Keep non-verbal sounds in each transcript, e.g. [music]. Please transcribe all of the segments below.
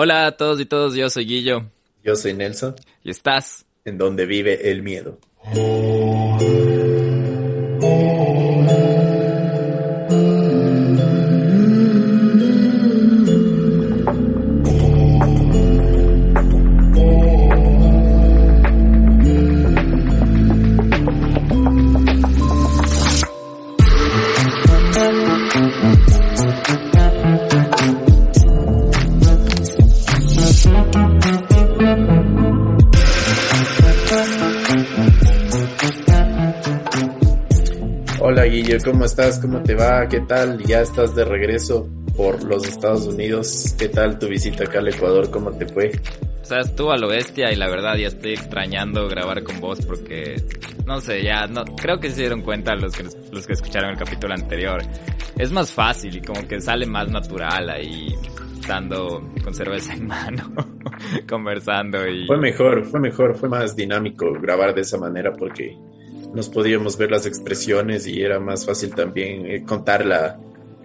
Hola a todos y todos, yo soy Guillo. Yo soy Nelson. Y estás en donde vive el miedo. ¿Cómo estás? ¿Cómo te va? ¿Qué tal? Ya estás de regreso por los Estados Unidos. ¿Qué tal tu visita acá al Ecuador? ¿Cómo te fue? O sea, estuvo a lo bestia y la verdad ya estoy extrañando grabar con vos porque, no sé, ya no, creo que se dieron cuenta los que, los que escucharon el capítulo anterior. Es más fácil y como que sale más natural ahí estando con cerveza en [laughs] mano, conversando y... Fue mejor, fue mejor, fue más dinámico grabar de esa manera porque nos podíamos ver las expresiones y era más fácil también eh, contar la,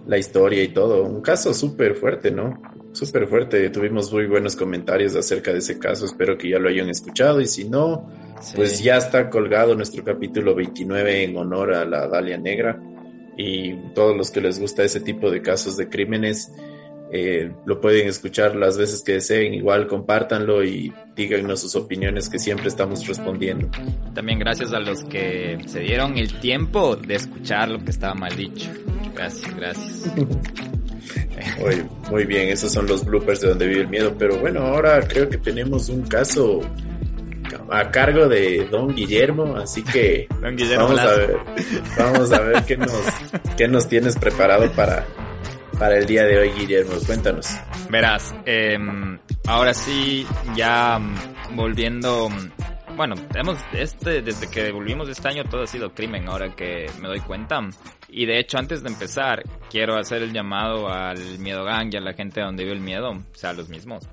la, historia y todo. Un caso súper fuerte, ¿no? Súper fuerte. Tuvimos muy buenos comentarios acerca de ese caso. Espero que ya lo hayan escuchado y si no, pues ya está colgado nuestro capítulo 29 en honor a la Dalia Negra y todos los que les gusta ese tipo de casos de crímenes eh, lo pueden escuchar las veces que deseen, igual compártanlo y díganos sus opiniones que siempre estamos respondiendo. También gracias a los que se dieron el tiempo de escuchar lo que estaba mal dicho. Gracias, gracias. [laughs] muy, muy bien, esos son los bloopers de donde vive el miedo, pero bueno, ahora creo que tenemos un caso a cargo de Don Guillermo, así que [laughs] vamos a ver, vamos a ver qué nos, qué nos tienes preparado para, para el día de hoy, Guillermo? Cuéntanos. Verás, em, ahora sí, ya mm, volviendo, mm, bueno, hemos, este, desde que volvimos este año todo ha sido crimen, ahora que me doy cuenta. Y de hecho, antes de empezar, quiero hacer el llamado al Miedo Gang y a la gente donde vive el miedo, o sea, los mismos.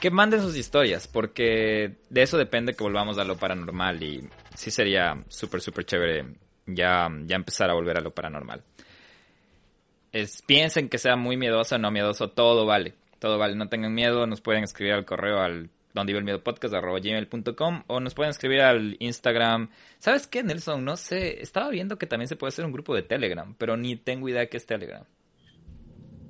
Que manden sus historias, porque de eso depende que volvamos a lo paranormal y sí sería súper, súper chévere ya, ya empezar a volver a lo paranormal piensen que sea muy miedoso o no miedoso, todo vale. Todo vale, no tengan miedo, nos pueden escribir al correo al donde vive el miedo podcast gmail.com o nos pueden escribir al Instagram. ¿Sabes qué, Nelson? No sé, estaba viendo que también se puede hacer un grupo de Telegram, pero ni tengo idea qué es Telegram.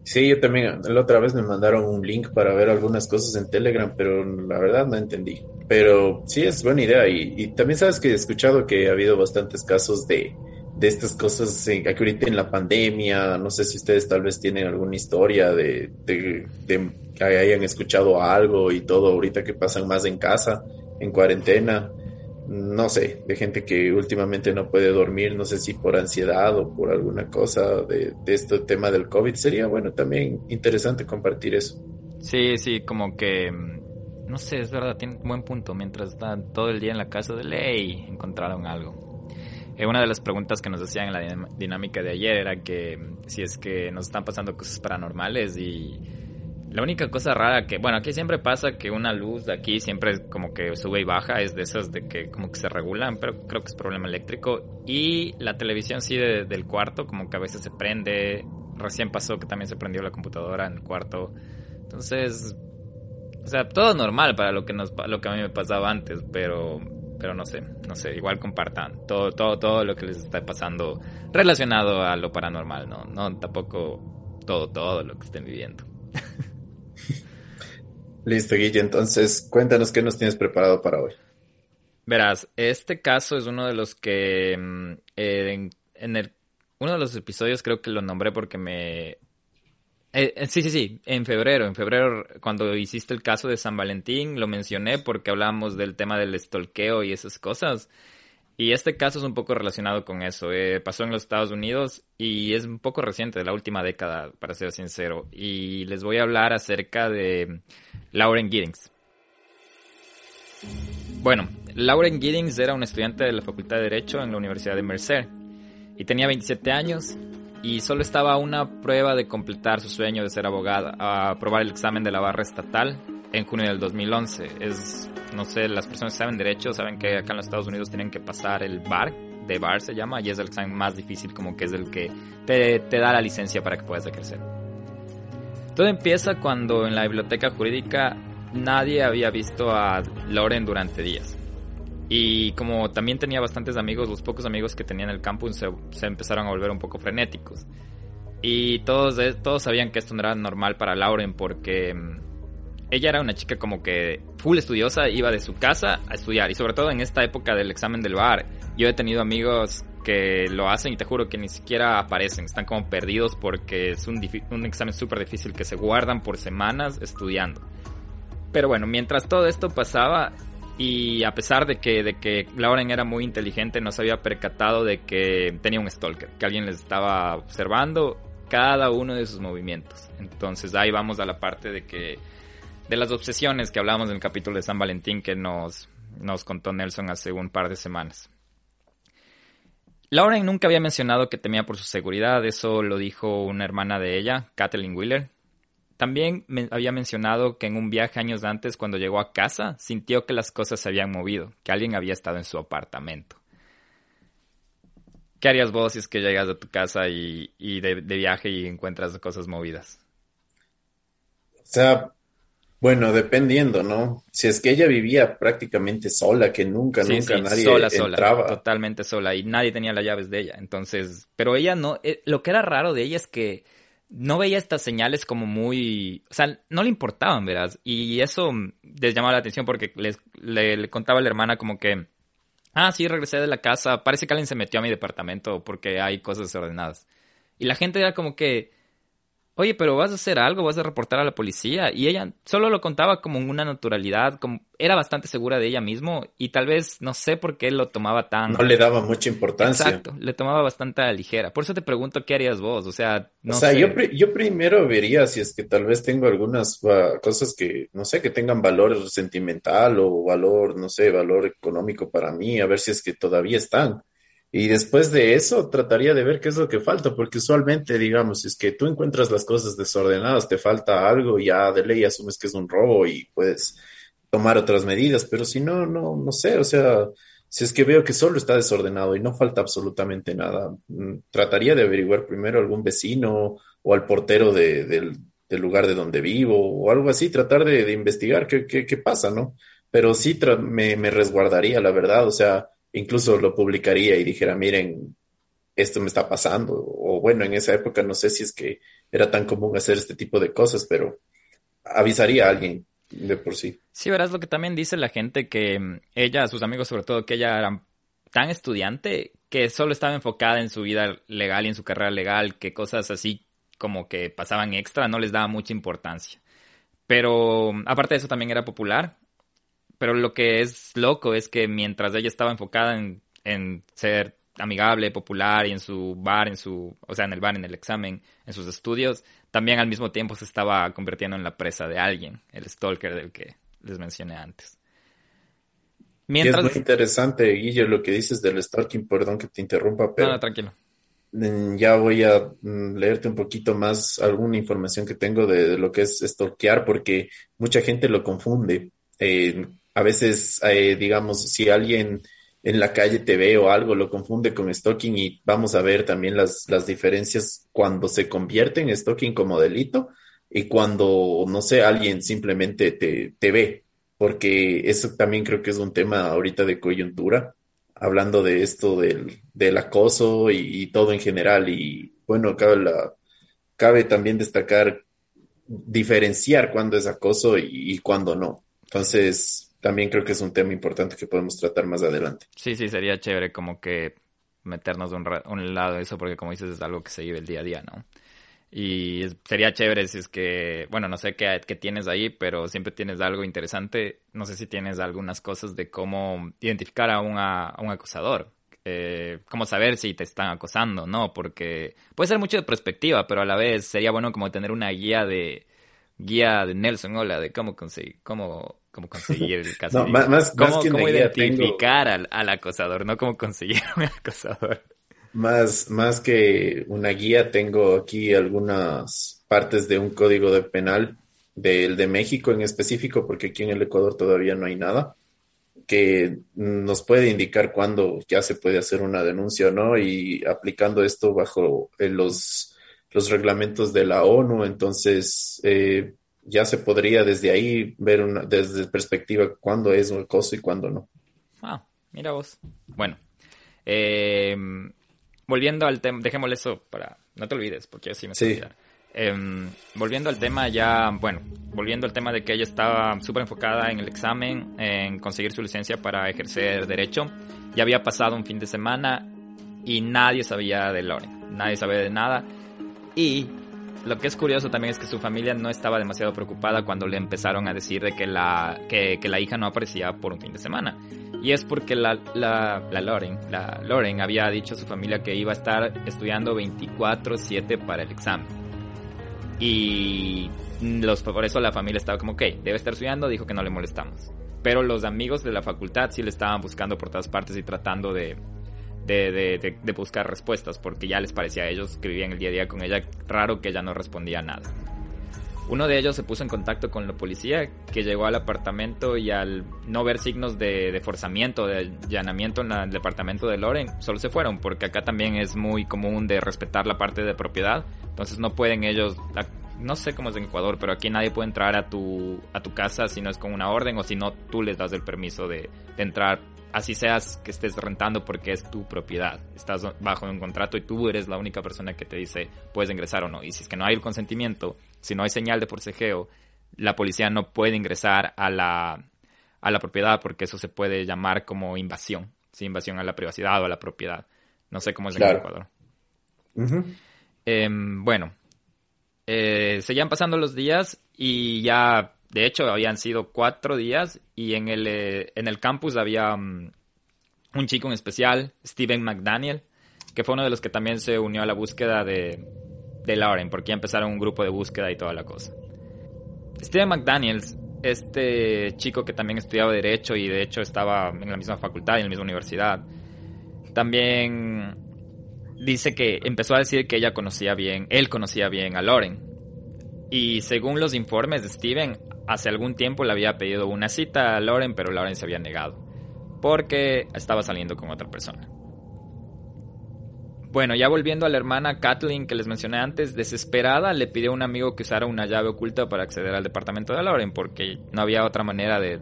Sí, yo también, la otra vez me mandaron un link para ver algunas cosas en Telegram, pero la verdad no entendí. Pero sí es buena idea y, y también sabes que he escuchado que ha habido bastantes casos de, de estas cosas eh, aquí ahorita en la pandemia. No sé si ustedes tal vez tienen alguna historia de, que hayan escuchado algo y todo ahorita que pasan más en casa, en cuarentena. No sé, de gente que últimamente no puede dormir, no sé si por ansiedad o por alguna cosa de, de este tema del COVID. Sería bueno también interesante compartir eso. Sí, sí, como que mm, no sé, es verdad, tiene un buen punto. Mientras están todo el día en la casa de ley, encontraron algo. Eh, una de las preguntas que nos hacían en la dinámica de ayer era que mm, si es que nos están pasando cosas paranormales y la única cosa rara que, bueno, aquí siempre pasa que una luz de aquí siempre como que sube y baja, es de esas de que como que se regulan, pero creo que es problema eléctrico. Y la televisión sí del cuarto, como que a veces se prende. Recién pasó que también se prendió la computadora en el cuarto. Entonces, o sea, todo normal para lo que, nos, lo que a mí me pasaba antes, pero pero no sé, no sé, igual compartan todo, todo, todo lo que les está pasando relacionado a lo paranormal, ¿no? No, tampoco todo, todo lo que estén viviendo. [laughs] Listo, Guille, entonces cuéntanos qué nos tienes preparado para hoy. Verás, este caso es uno de los que mm, en, en el, uno de los episodios creo que lo nombré porque me eh, eh, sí, sí, sí, en febrero, en febrero cuando hiciste el caso de San Valentín lo mencioné porque hablábamos del tema del estolqueo y esas cosas. Y este caso es un poco relacionado con eso. Eh, pasó en los Estados Unidos y es un poco reciente, de la última década, para ser sincero. Y les voy a hablar acerca de Lauren Giddings. Bueno, Lauren Giddings era una estudiante de la Facultad de Derecho en la Universidad de Mercer y tenía 27 años y solo estaba una prueba de completar su sueño de ser abogada, a aprobar el examen de la barra estatal en junio del 2011. Es, no sé, las personas que saben derecho saben que acá en los Estados Unidos tienen que pasar el bar, de bar se llama, y es el examen más difícil, como que es el que te, te da la licencia para que puedas ejercer. Todo empieza cuando en la biblioteca jurídica nadie había visto a Lauren durante días. Y como también tenía bastantes amigos, los pocos amigos que tenía en el campus se, empezaron a volver un poco frenéticos. Y todos, todos sabían que esto no era normal para Lauren porque mm, ella era una chica como que full estudiosa, iba de su casa a estudiar. Y sobre todo en esta época del examen del bar, yo he tenido amigos que lo hacen y te juro que ni siquiera aparecen, están como perdidos porque es un, un examen súper difícil que se guardan por semanas estudiando. Pero bueno, mientras todo esto pasaba, y a pesar de que, Lauren era muy inteligente, no se había percatado de que tenía un stalker, que alguien les estaba observando cada uno de sus movimientos. Entonces ahí vamos a la parte de que de las obsesiones que hablamos en el capítulo de San Valentín que nos contó Nelson hace un par de semanas. Lauren nunca había mencionado que temía por su seguridad, eso lo dijo una hermana de ella, Kathleen Wheeler, también me había mencionado que en un viaje años antes, cuando llegó a casa, sintió que las cosas se habían movido, que alguien había estado en su apartamento. ¿Qué harías vos si es que llegas a tu casa y, de, viaje y encuentras cosas movidas? O sea, bueno, dependiendo, ¿no? Si es que ella vivía prácticamente sola, que nunca, nunca nadie sola, entraba. totalmente sola y nadie tenía las llaves de ella. Entonces, pero ella no, eh, lo que era raro de ella es que no veía estas señales como muy, o sea, no le importaban, verás, y eso les llamaba la atención porque les, le, contaba a la hermana como que, ah, sí, regresé de la casa, parece que alguien se metió a mi departamento porque hay cosas desordenadas. Y la gente era como que, oye, pero vas a hacer algo, vas a reportar a la policía. Y ella solo lo contaba como una naturalidad, como era bastante segura de ella mismo y tal vez no sé por qué lo tomaba tan... No le daba mucha importancia. Exacto, le tomaba bastante a la ligera. Por eso te pregunto, ¿qué harías vos? O sea, no O sea, Yo, yo primero vería si es que tal vez tengo algunas uh, cosas que, no sé, que tengan valor sentimental o valor, no sé, valor económico para mí, a ver si es que todavía están. Y después de eso trataría de ver qué es lo que falta, porque usualmente, digamos, si es que tú encuentras las cosas desordenadas, te falta algo, ya de ley asumes que es un robo y puedes tomar otras medidas, pero si no, no, no sé, o sea, si es que veo que solo está desordenado y no falta absolutamente nada, mm, trataría de averiguar primero a algún vecino o al portero del, lugar de donde vivo o algo así, tratar de, investigar qué, qué, pasa, ¿no? Pero sí me resguardaría, la verdad, o sea, incluso lo publicaría y dijera, miren, esto me está pasando. O bueno, en esa época no sé si es que era tan común hacer este tipo de cosas, pero avisaría a alguien de por sí. Sí, verás lo que también dice la gente que mm, ella, sus amigos sobre todo, que ella era tan estudiante que solo estaba enfocada en su vida legal y en su carrera legal, que cosas así como que pasaban extra no les daba mucha importancia. Pero mm, aparte de eso también era popular pero lo que es loco es que mientras ella estaba enfocada en, en ser amigable, popular y en su bar, en su, o sea, en el bar, en el examen, en sus estudios, también al mismo tiempo se estaba convirtiendo en la presa de alguien, el stalker del que les mencioné antes. Mientras... es muy interesante, Guille, lo que dices del stalking, perdón que te interrumpa, pero... No, no, tranquilo. Mm, ya voy a mm, leerte un poquito más alguna información que tengo de, lo que es stalkear, porque mucha gente lo confunde. Eh, a veces, eh, digamos, si alguien en la calle te ve o algo, lo confunde con stalking y vamos a ver también las, las diferencias cuando se convierte en stalking como delito y cuando, no sé, alguien simplemente te, te ve, porque eso también creo que es un tema ahorita de coyuntura, hablando de esto del, del acoso y, todo en general. Y bueno, cabe, la, cabe también destacar, diferenciar cuándo es acoso y, y cuándo no. Entonces, también creo que es un tema importante que podemos tratar más adelante. Sí, sí, sería chévere como que meternos de un, un lado eso, porque como dices, es algo que se vive el día a día, ¿no? Y sería chévere si es que, bueno, no sé qué, qué, tienes ahí, pero siempre tienes algo interesante. No sé si tienes algunas cosas de cómo identificar a, a un acosador. Eh, cómo saber si te están acosando, ¿no? Porque puede ser mucho de perspectiva, pero a la vez sería bueno como tener una guía de guía de Nelson Hola de cómo conseguir, cómo cómo conseguir el [laughs] caso. más, ¿Cómo, identificar al, acosador, no cómo conseguir un acosador. Más, más que una guía, tengo aquí algunas partes de un código de penal del de México en específico, porque aquí en el Ecuador todavía no hay nada, que nos puede indicar cuándo ya se puede hacer una denuncia o no, y aplicando esto bajo eh, los los reglamentos de la ONU, entonces eh, ya se podría desde ahí ver una, desde perspectiva cuándo es un acoso y cuándo no. Ah, mira vos. Bueno, eh, volviendo al tema, dejémosle eso para, no te olvides, porque así me sí. Eh, volviendo al tema ya, bueno, volviendo al tema de que ella estaba súper enfocada en el examen, en conseguir su licencia para ejercer derecho. Ya había pasado un fin de semana y nadie sabía de Loren, nadie sabía de nada. Y lo que es curioso también es que su familia no estaba demasiado preocupada cuando le empezaron a decir de que la, que, la hija no aparecía por un fin de semana. Y es porque la, la, la Loren, la Loren había dicho a su familia que iba a estar estudiando 24/7 para el examen. Y los, por eso la familia estaba como, ok, debe estar estudiando, dijo que no le molestamos. Pero los amigos de la facultad sí le estaban buscando por todas partes y tratando de, de, buscar respuestas, porque ya les parecía a ellos que vivían el día a día con ella raro que ella no respondía nada. Uno de ellos se puso en contacto con la policía, que llegó al apartamento y al no ver signos de, de forzamiento, de allanamiento en el departamento de Loren, solo se fueron, porque acá también es muy común de respetar la parte de propiedad, entonces no pueden ellos, no sé cómo es en Ecuador, pero aquí nadie puede entrar a tu, a tu casa si no es con una orden o si no tú les das el permiso de entrar así seas que estés rentando porque es tu propiedad. Estás bajo un contrato y tú eres la única persona que te dice puedes ingresar o no. Y si es que no hay el consentimiento, si no hay señal de forcejeo, la policía no puede ingresar a la, a la propiedad porque eso se puede llamar como invasión. Sí, invasión a la privacidad o a la propiedad. No sé cómo es en Ecuador. eh, bueno, eh, seguían pasando los días y ya de hecho, habían sido cuatro días y en el, eh, en el campus había um, un chico en especial, Steven McDaniel, que fue uno de los que también se unió a la búsqueda de, de Lauren, porque ya empezaron un grupo de búsqueda y toda la cosa. Steven McDaniels, este chico que también estudiaba Derecho y de hecho estaba en la misma facultad y en la misma universidad, también dice que empezó a decir que ella conocía bien, él conocía bien a Lauren. Y según los informes de Steven, hace algún tiempo le había pedido una cita a Lauren, pero Lauren se había negado. Porque estaba saliendo con otra persona. Bueno, ya volviendo a la hermana Kathleen que les mencioné antes, desesperada le pidió a un amigo que usara una llave oculta para acceder al departamento de Lauren porque no había otra manera de,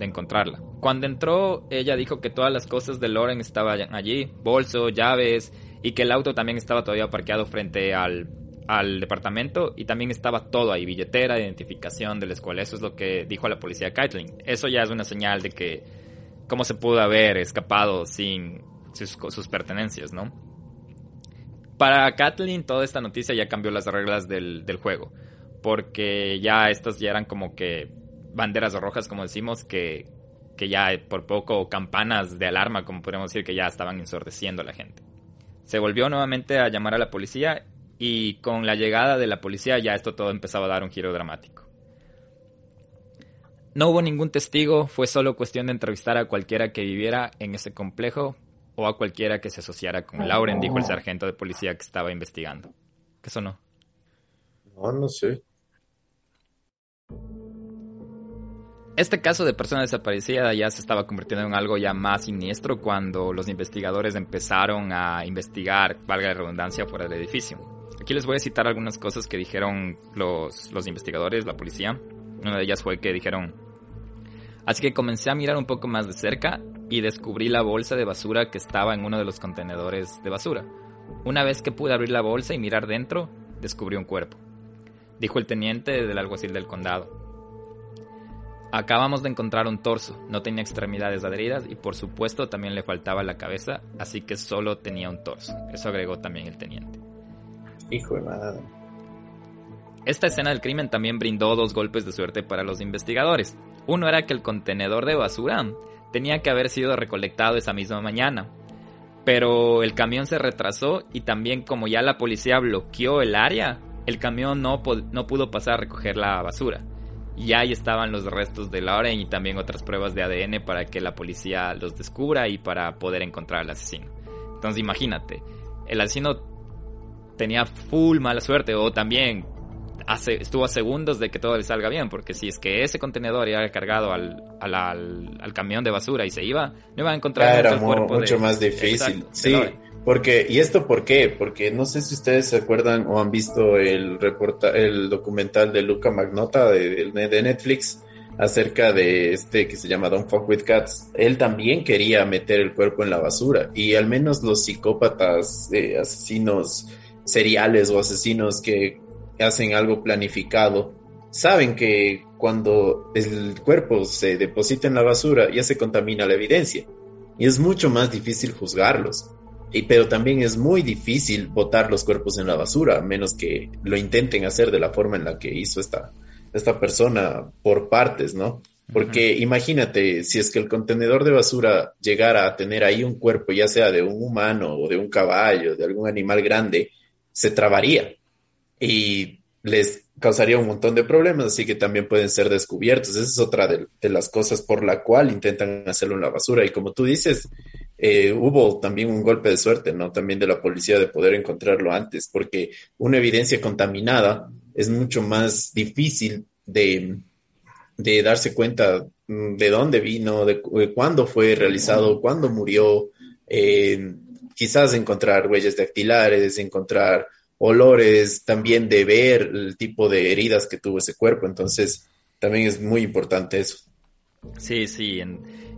encontrarla. Cuando entró, ella dijo que todas las cosas de Lauren estaban allí, bolso, llaves, y que el auto también estaba todavía parqueado frente al al departamento y también estaba todo ahí, billetera, identificación de la escuela. Eso es lo que dijo la policía Kaitlin. Eso ya es una señal de que cómo se pudo haber escapado sin sus, sus pertenencias, ¿no? Para Kathleen toda esta noticia ya cambió las reglas del, del juego, porque ya estas ya eran como que banderas rojas, como decimos, que, que ya por poco campanas de alarma, como podemos decir, que ya estaban ensordeciendo a la gente. Se volvió nuevamente a llamar a la policía y con la llegada de la policía ya esto todo empezaba a dar un giro dramático. No hubo ningún testigo, fue solo cuestión de entrevistar a cualquiera que viviera en ese complejo o a cualquiera que se asociara con Lauren, dijo el sargento de policía que estaba investigando. ¿Qué sonó? No, no sé. Este caso de persona desaparecida ya se estaba convirtiendo en algo ya más siniestro cuando los investigadores empezaron a investigar, valga la redundancia, fuera del edificio. Aquí les voy a citar algunas cosas que dijeron los, los investigadores, la policía. Una de ellas fue que dijeron, así que comencé a mirar un poco más de cerca y descubrí la bolsa de basura que estaba en uno de los contenedores de basura. Una vez que pude abrir la bolsa y mirar dentro, descubrí un cuerpo, dijo el teniente del alguacil del condado. Acabamos de encontrar un torso, no tenía extremidades adheridas y por supuesto también le faltaba la cabeza, así que solo tenía un torso. Eso agregó también el teniente. Hijo de madre. Esta escena del crimen también brindó dos golpes de suerte para los investigadores. Uno era que el contenedor de basura tenía que haber sido recolectado esa misma mañana. Pero el camión se retrasó y también como ya la policía bloqueó el área, el camión no, no pudo pasar a recoger la basura. Y ahí estaban los restos de Lauren y también otras pruebas de ADN para que la policía los descubra y para poder encontrar al asesino. Entonces imagínate, el asesino tenía full mala suerte o también hace, estuvo a segundos de que todo le salga bien, porque si es que ese contenedor iba cargado al, al, al, al, camión de basura y se iba, no iba a encontrar era el cuerpo mucho más difícil. sí, Porque, ¿y esto por qué? Porque no sé si ustedes se acuerdan o han visto el reporta, el documental de Luca Magnota de, de Netflix acerca de este que se llama Don't Fuck With Cats. Él también quería meter el cuerpo en la basura y al menos los psicópatas, eh, asesinos seriales o asesinos que hacen algo planificado, saben que cuando el cuerpo se deposita en la basura ya se contamina la evidencia y es mucho más difícil juzgarlos. Y, pero también es muy difícil botar los cuerpos en la basura, a menos que lo intenten hacer de la forma en la que hizo esta, esta persona por partes, ¿no? Porque imagínate, si es que el contenedor de basura llegara a tener ahí un cuerpo, ya sea de un humano o de un caballo, de algún animal grande, se trabaría y les causaría un montón de problemas, así que también pueden ser descubiertos. Esa es otra de, las cosas por la cual intentan hacerlo en la basura. Y como tú dices, eh, hubo también un golpe de suerte, ¿no? También de la policía de poder encontrarlo antes, porque una evidencia contaminada es mucho más difícil de, de darse cuenta mm, de dónde vino, de, cuándo fue realizado, cuándo murió, eh, quizás encontrar huellas dactilares, encontrar olores, también de ver el tipo de heridas que tuvo ese cuerpo. Entonces, también es muy importante eso. Sí, sí,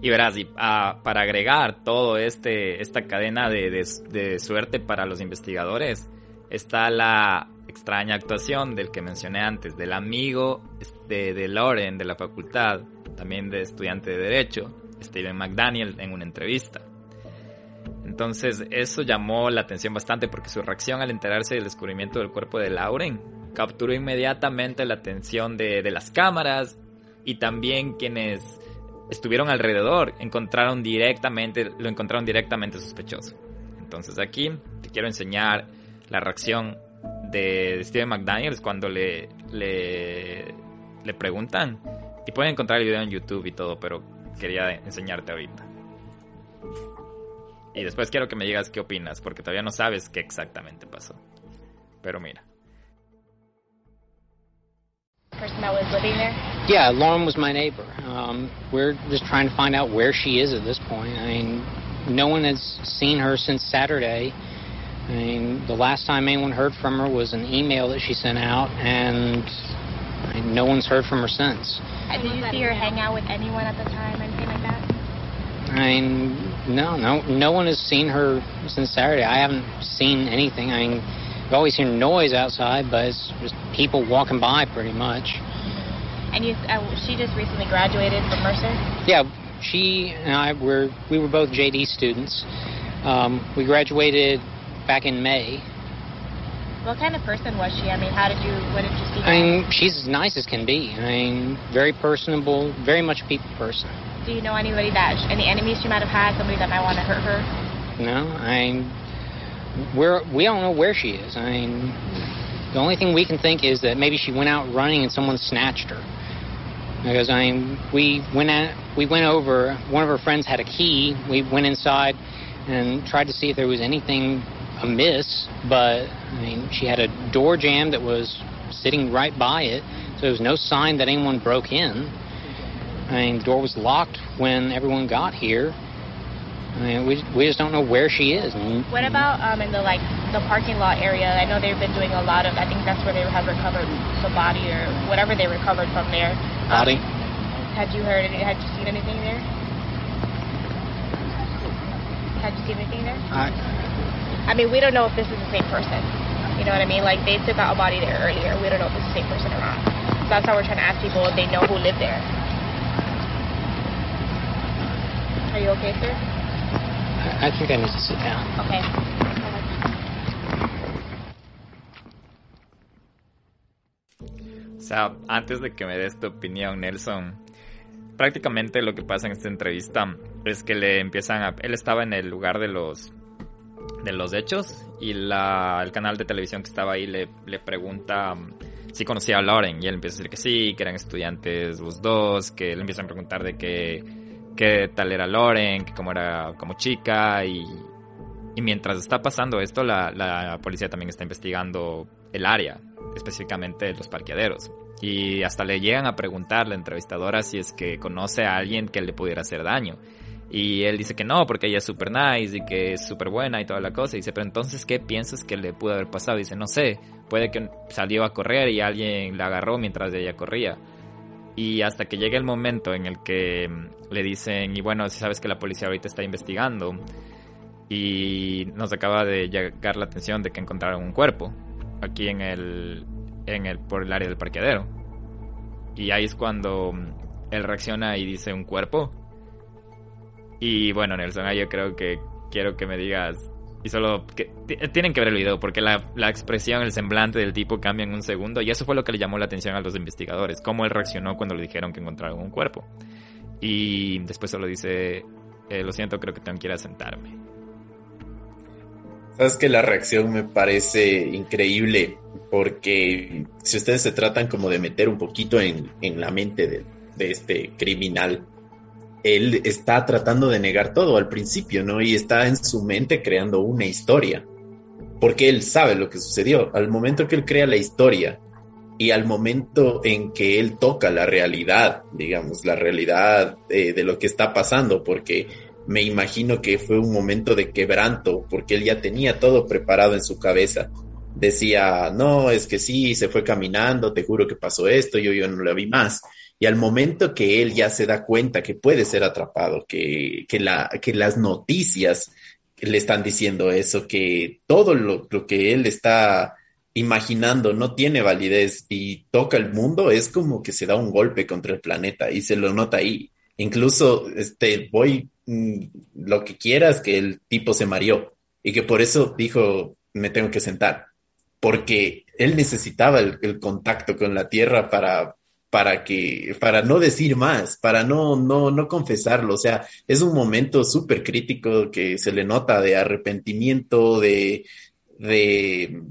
y verás, y, ah, para agregar todo este, esta cadena de, de, suerte para los investigadores, está la extraña actuación del que mencioné antes, del amigo de, de Loren de la facultad, también de estudiante de Derecho, Steven McDaniel, en una entrevista. Entonces eso llamó la atención bastante porque su reacción al enterarse del descubrimiento del cuerpo de Lauren capturó inmediatamente la atención de, las cámaras y también quienes estuvieron alrededor encontraron directamente, lo encontraron directamente sospechoso. Entonces aquí te quiero enseñar la reacción de Steven McDaniels cuando le, le, le preguntan. Y pueden encontrar el video en YouTube y todo, pero quería enseñarte ahorita. Y después quiero que me digas qué opinas, porque todavía no sabes qué exactamente pasó. Pero mira. Person that was living there? Yeah, Lauren was my neighbor. Um, we're just trying to find out where she is at this point. I mean, no one has seen her since Saturday. I mean, the last time anyone heard from her was an email that she sent out, and I mean, no one's heard from her since. did you see her hang out with anyone at the time, anything like that? I mean, no, no, no one has seen her since Saturday. I haven't seen anything. I mean, I've always hear noise outside, but it's just people walking by pretty much. And you, uh, she just recently graduated from Mercer. Yeah, she and I were we were both JD students. Um, we graduated back in May. What kind of person was she? I mean, how did you, what did you see? I mean, she's as nice as can be. I mean, very personable, very much a people person. Do you know anybody that any enemies she might have had? Somebody that might want to hurt her? No, I. We're we don't know where she is. I mean, the only thing we can think is that maybe she went out running and someone snatched her. Because I mean, we went at we went over. One of her friends had a key. We went inside and tried to see if there was anything amiss. But I mean, she had a door jamb that was sitting right by it, so there was no sign that anyone broke in. I mean, the door was locked when everyone got here. I mean, we, we just don't know where she is. What about um, in the like the parking lot area? I know they've been doing a lot of. I think that's where they have recovered the body or whatever they recovered from there. Um, body. Had you heard? Any, had you seen anything there? Had you seen anything there? I. I mean, we don't know if this is the same person. You know what I mean? Like they took out a body there earlier. We don't know if it's the same person or not. That's why we're trying to ask people if they know who lived there. Are you okay, sir? I, think I need to sit down. Okay. O sea, antes de que me des tu opinión, Nelson, prácticamente lo que pasa en esta entrevista es que le empiezan a... Él estaba en el lugar de los de los hechos y la, el canal de televisión que estaba ahí le, le pregunta um, si conocía a Lauren y él empieza a decir que sí, que eran estudiantes los dos, que le empiezan a preguntar de que qué tal era Loren, que cómo era como chica y, y mientras está pasando esto la, la, policía también está investigando el área, específicamente los parqueaderos. Y hasta le llegan a preguntar la entrevistadora si es que conoce a alguien que le pudiera hacer daño. Y él dice que no, porque ella es super nice y que es súper buena y toda la cosa. Y dice, pero entonces, ¿qué piensas que le pudo haber pasado? dice, no sé, puede que salió a correr y alguien la agarró mientras ella corría. Y hasta que llegue el momento en el que mm, le dicen, y bueno, si sabes que la policía ahorita está investigando, y nos acaba de llegar la atención de que encontraron un cuerpo aquí en el, en el por el área del parqueadero. Y ahí es cuando mm, él reacciona y dice un cuerpo. Y bueno, Nelson, yo creo que quiero que me digas y solo que tienen que ver el video porque la, la, expresión, el semblante del tipo cambia en un segundo y eso fue lo que le llamó la atención a los investigadores, cómo él reaccionó cuando le dijeron que encontraron un cuerpo. Y después solo dice, eh, lo siento, creo que tengo que sentarme. Sabes que la reacción me parece increíble porque si ustedes se tratan como de meter un poquito en, en la mente de, de este criminal, él está tratando de negar todo al principio, ¿no? Y está en su mente creando una historia, porque él sabe lo que sucedió. Al momento que él crea la historia y al momento en que él toca la realidad, digamos, la realidad de, de lo que está pasando, porque me imagino que fue un momento de quebranto, porque él ya tenía todo preparado en su cabeza. Decía, no, es que sí, se fue caminando, te juro que pasó esto, yo, yo no la vi más y al momento que él ya se da cuenta que puede ser atrapado, que, que, la, que las noticias le están diciendo eso, que todo lo, que él está imaginando no tiene validez y toca el mundo, es como que se da un golpe contra el planeta y se lo nota ahí. Incluso, este, voy, mm, lo que quieras, que el tipo se mareó y que por eso dijo, me tengo que sentar, porque él necesitaba el contacto con la tierra para, para que, para no decir más, para no, no, no confesarlo. O sea, es un momento súper crítico que se le nota de arrepentimiento, de, de,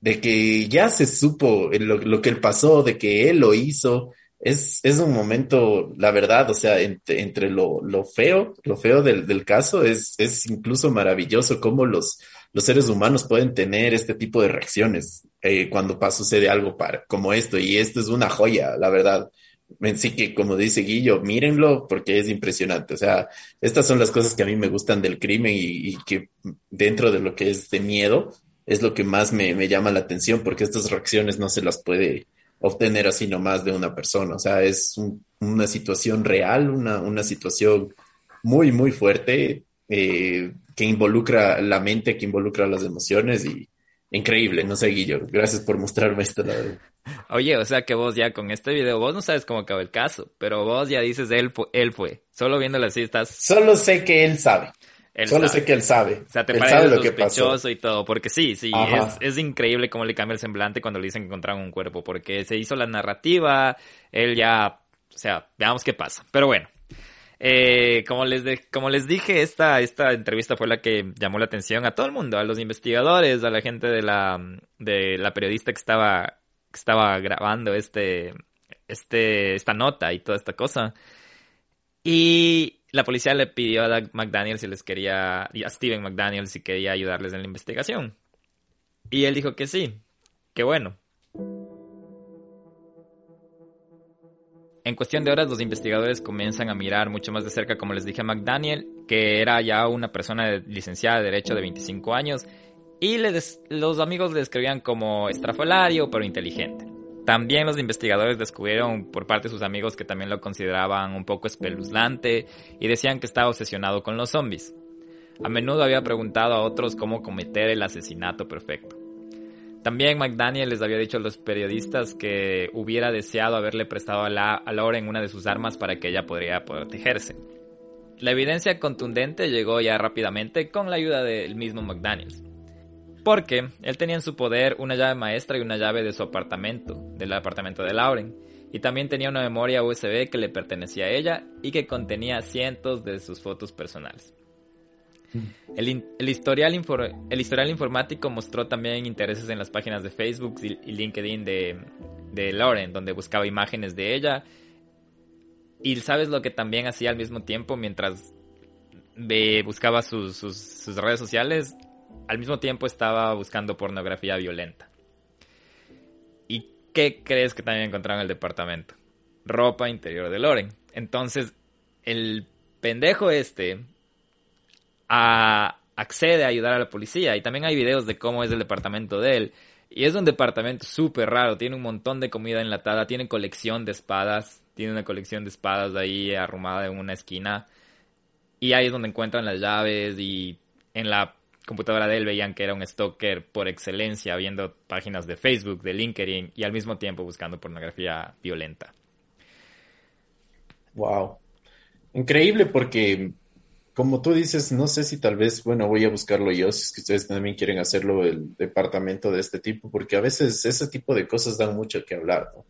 de que ya se supo lo, lo, que él pasó, de que él lo hizo. Es, es un momento, la verdad, o sea, entre, entre lo, lo, feo, lo feo del, del caso, es, es incluso maravilloso cómo los, los seres humanos pueden tener este tipo de reacciones eh, cuando sucede algo como esto. Y esto es una joya, la verdad. Sí que, como dice Guillo, mírenlo porque es impresionante. O sea, estas son las cosas que a mí me gustan del crimen y, que dentro de lo que es de miedo es lo que más me, me, llama la atención porque estas reacciones no se las puede obtener así nomás de una persona. O sea, es un, una situación real, una, una situación muy, muy fuerte. Eh, que involucra la mente, que involucra las emociones y increíble, no sé, Guillo, gracias por mostrarme esto, la verdad. Oye, o sea que vos ya con este video, vos no sabes cómo acaba el caso, pero vos ya dices él fue, él fue. Solo viéndolo así estás... Solo sé que él sabe. Él Solo sabe. sé que él sabe. O sea, te él parece lo sospechoso y todo, porque sí, sí, es, es, increíble cómo le cambia el semblante cuando le dicen que encontraron un cuerpo, porque se hizo la narrativa, él ya, o sea, veamos qué pasa. Pero bueno, eh, como, les de, como les dije, esta, esta entrevista fue la que llamó la atención a todo el mundo, a los investigadores, a la gente de la, de la periodista que estaba, que estaba grabando este, este, esta nota y toda esta cosa. Y la policía le pidió a Doug McDaniel si les quería, y a Steven McDaniel si quería ayudarles en la investigación. Y él dijo que sí, que bueno. En cuestión de horas, los investigadores comienzan a mirar mucho más de cerca, como les dije a McDaniel, que era ya una persona licenciada de Derecho de 25 años, y los amigos le describían como estrafalario, pero inteligente. También los investigadores descubrieron por parte de sus amigos que también lo consideraban un poco espeluznante y decían que estaba obsesionado con los zombies. A menudo había preguntado a otros cómo cometer el asesinato perfecto. También McDaniel les había dicho a los periodistas que hubiera deseado haberle prestado a, la, a Lauren una de sus armas para que ella podría protegerse. La evidencia contundente llegó ya rápidamente con la ayuda del mismo McDaniels. Porque él tenía en su poder una llave maestra y una llave de su apartamento, del apartamento de Lauren, y también tenía una memoria USB que le pertenecía a ella y que contenía cientos de sus fotos personales. El, historial informático mostró también intereses en las páginas de Facebook y, LinkedIn de, de, Lauren, donde buscaba imágenes de ella. Y sabes lo que también hacía al mismo tiempo mientras buscaba sus, sus, sus redes sociales, al mismo tiempo estaba buscando pornografía violenta. ¿Y qué crees que también encontraron en el departamento? Ropa interior de Lauren. Entonces, el pendejo este a, accede a ayudar a la policía. Y también hay videos de cómo es el departamento de él. Y es un departamento súper raro. Tiene un montón de comida enlatada. Tiene colección de espadas. Tiene una colección de espadas ahí arrumada en una esquina. Y ahí es donde encuentran las llaves. Y en la computadora de él veían que era un stalker por excelencia, viendo páginas de Facebook, de LinkedIn y al mismo tiempo buscando pornografía violenta. Wow. Increíble porque como tú dices, no sé si tal vez, bueno, voy a buscarlo yo, si es que ustedes también quieren hacerlo el departamento de este tipo, porque a veces ese tipo de cosas dan mucho que hablar, ¿no?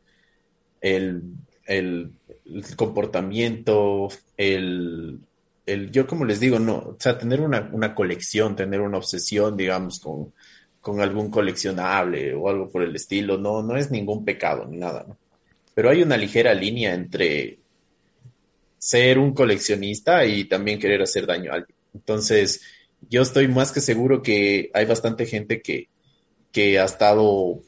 El, el, comportamiento, el, el, yo como les digo, no, o sea, tener una, una colección, tener una obsesión, digamos, con, con algún coleccionable o algo por el estilo, no, no es ningún pecado ni nada, ¿no? Pero hay una ligera línea entre ser un coleccionista y también querer hacer daño a alguien. Entonces, yo estoy más que seguro que hay bastante gente que, que ha estado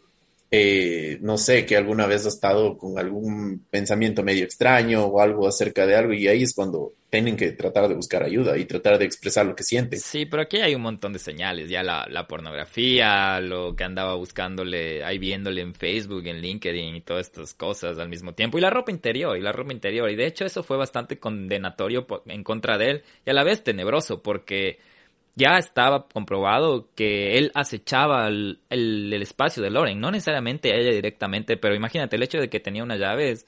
eh, no sé, que alguna vez ha estado con algún pensamiento medio extraño o algo acerca de algo y ahí es cuando tienen que tratar de buscar ayuda y tratar de expresar lo que sienten. Sí, pero aquí hay un montón de señales, ya la, la pornografía, lo que andaba buscándole, ahí viéndole en Facebook, en LinkedIn y todas estas cosas al mismo tiempo, y la ropa interior, y la ropa interior, y de hecho eso fue bastante condenatorio en contra de él. Y a la vez tenebroso porque ya estaba comprobado que él acechaba el, espacio de Loren, no necesariamente a ella directamente, pero imagínate, el hecho de que tenía unas llaves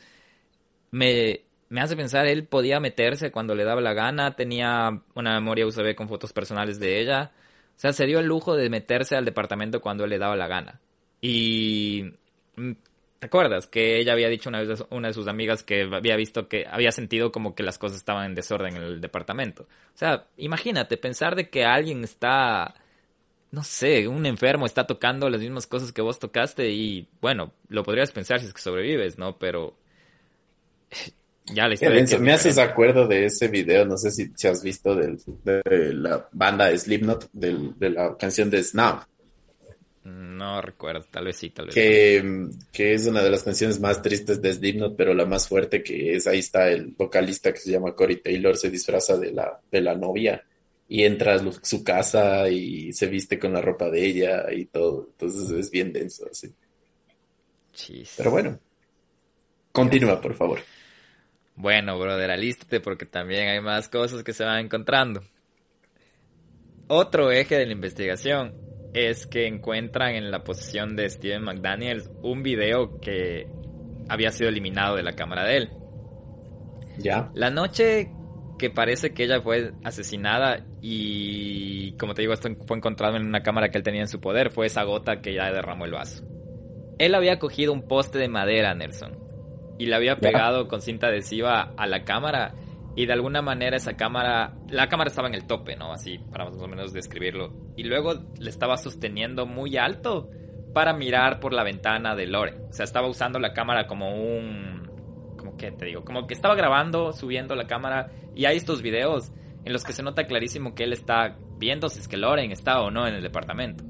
me, me hace pensar, él podía meterse cuando le daba la gana, tenía una memoria USB con fotos personales de ella, o sea, se dio el lujo de meterse al departamento cuando él le daba la gana. Y mm, ¿Te acuerdas? Que ella había dicho una vez una de sus amigas que había visto que había sentido como que las cosas estaban en desorden en el departamento. O sea, imagínate pensar de que alguien está, no sé, un enfermo está tocando las mismas cosas que vos tocaste y bueno, lo podrías pensar si es que sobrevives, ¿no? Pero ya la historia. me haces acuerdo de ese video, no sé si, si has visto de la banda Slipknot, de la canción de Snap. No recuerdo, tal vez sí, tal vez. Que, que es una de las canciones más tristes de Slipknot, pero la más fuerte que es, ahí está el vocalista que se llama Corey Taylor, se disfraza de la, de la novia y entra a su casa y se viste con la ropa de ella y todo. Entonces es bien denso, así. Pero bueno, continúa, por favor. Bueno, brother, alístate porque también hay más cosas que se van encontrando. Otro eje de la investigación es que encuentran en la posesión de Steven McDaniels un video que había sido eliminado de la cámara de él. Ya. La noche que parece que ella fue asesinada y, como te digo, esto fue encontrado en una cámara que él tenía en su poder, fue esa gota que ya derramó el vaso. Él había cogido un poste de madera, Nelson, y le había pegado con cinta adhesiva a la cámara y de alguna manera esa cámara, la cámara estaba en el tope, ¿no? Así, para más o menos describirlo. Y luego le estaba sosteniendo muy alto para mirar por la ventana de Lore. O sea, estaba usando la cámara como un... ¿Cómo que te digo? Como que estaba grabando, subiendo la cámara. Y hay estos videos en los que se nota clarísimo que él está viendo si es que Loren está o no en el departamento.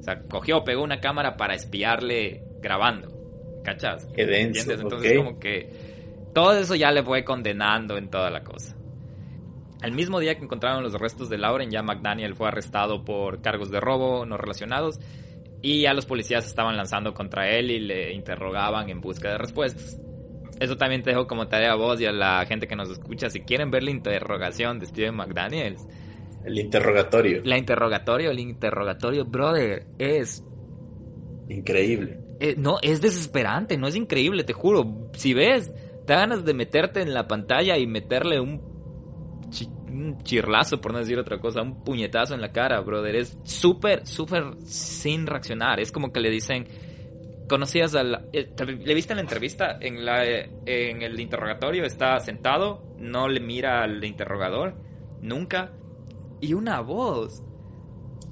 O sea, cogió, pegó una cámara para espiarle grabando. ¿Cachas? Qué denso, Entonces como que todo eso ya le fue condenando en toda la cosa. Al mismo día que encontraron los restos de Lauren, ya McDaniel fue arrestado por cargos de robo no relacionados y ya los policías estaban lanzando contra él y le interrogaban en busca de respuestas. Eso también te dejo como tarea a vos y a la gente que nos escucha. Si quieren ver la interrogación de Steven McDaniels. El interrogatorio. La interrogatorio, el interrogatorio, brother, es... Increíble. Eh, no, es desesperante, no es increíble, te juro. Si ves te ganas de meterte en la pantalla y meterle un, chirlazo, por no decir otra cosa, un puñetazo en la cara, brother. Es súper, súper sin reaccionar. Es como que le dicen, conocías al... Eh, ¿Le viste en la entrevista? En, la, en el interrogatorio está sentado, no le mira al interrogador, nunca. Y una voz.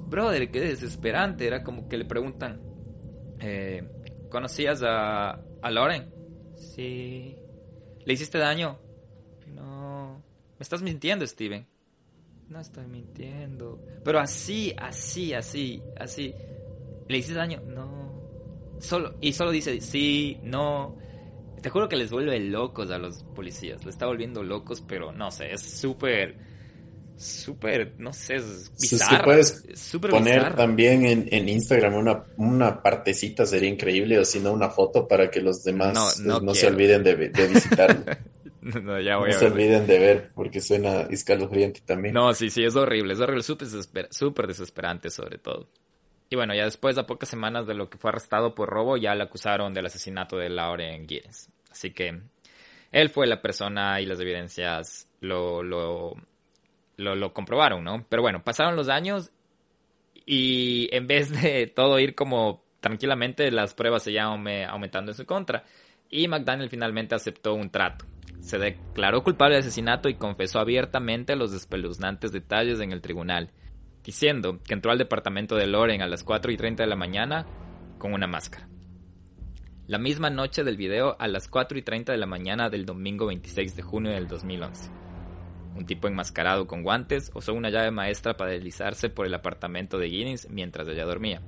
Brother, qué desesperante. Era como que le preguntan, eh, ¿conocías a, a Loren? Sí. ¿Le hiciste daño? No. Me estás mintiendo, Steven. No estoy mintiendo. Pero así, así, así, así. ¿Le hiciste daño? No. Solo, y solo dice sí, no. Te juro que les vuelve locos a los policías. Le está volviendo locos, pero no sé, es súper súper, no sé, es bizarro. puedes poner también en, en, Instagram una, una partecita, sería increíble, o si no, una foto para que los demás no, no, se olviden de, de visitarlo. [laughs] no, ya voy no se olviden de ver, porque suena escalofriante también. No, sí, sí, es horrible, es horrible, súper super desesperante sobre todo. Y bueno, ya después de pocas semanas de lo que fue arrestado por robo, ya le acusaron del asesinato de Lauren Giddens. Así que él fue la persona y las evidencias lo, lo lo, comprobaron, ¿no? Pero bueno, pasaron los años y en vez de todo ir como tranquilamente, las pruebas seguían aumentando en su contra. Y McDaniel finalmente aceptó un trato. Se declaró culpable de asesinato y confesó abiertamente los espeluznantes detalles en el tribunal, diciendo que entró al departamento de Loren a las 4 y 30 de la mañana con una máscara. La misma noche del video, a las 4 y 30 de la mañana del domingo 26 de junio del 2011 un tipo enmascarado con guantes usó una llave maestra para deslizarse por el apartamento de Guinness mientras ella dormía.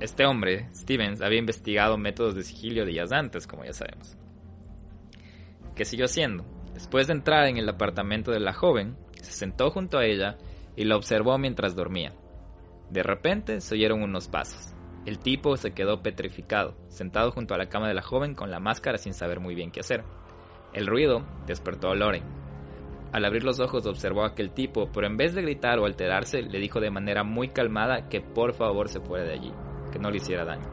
Este hombre, Stevens, había investigado métodos de sigilio días antes, como ya sabemos. ¿Qué siguió haciendo? Después de entrar en el apartamento de la joven, se sentó junto a ella y la observó mientras dormía. De repente se oyeron unos pasos. El tipo se quedó petrificado, sentado junto a la cama de la joven con la máscara sin saber muy bien qué hacer. El ruido despertó a Loren, al abrir los ojos observó a aquel tipo, pero en vez de gritar o alterarse, le dijo de manera muy calmada que por favor se fuera de allí, que no le hiciera daño.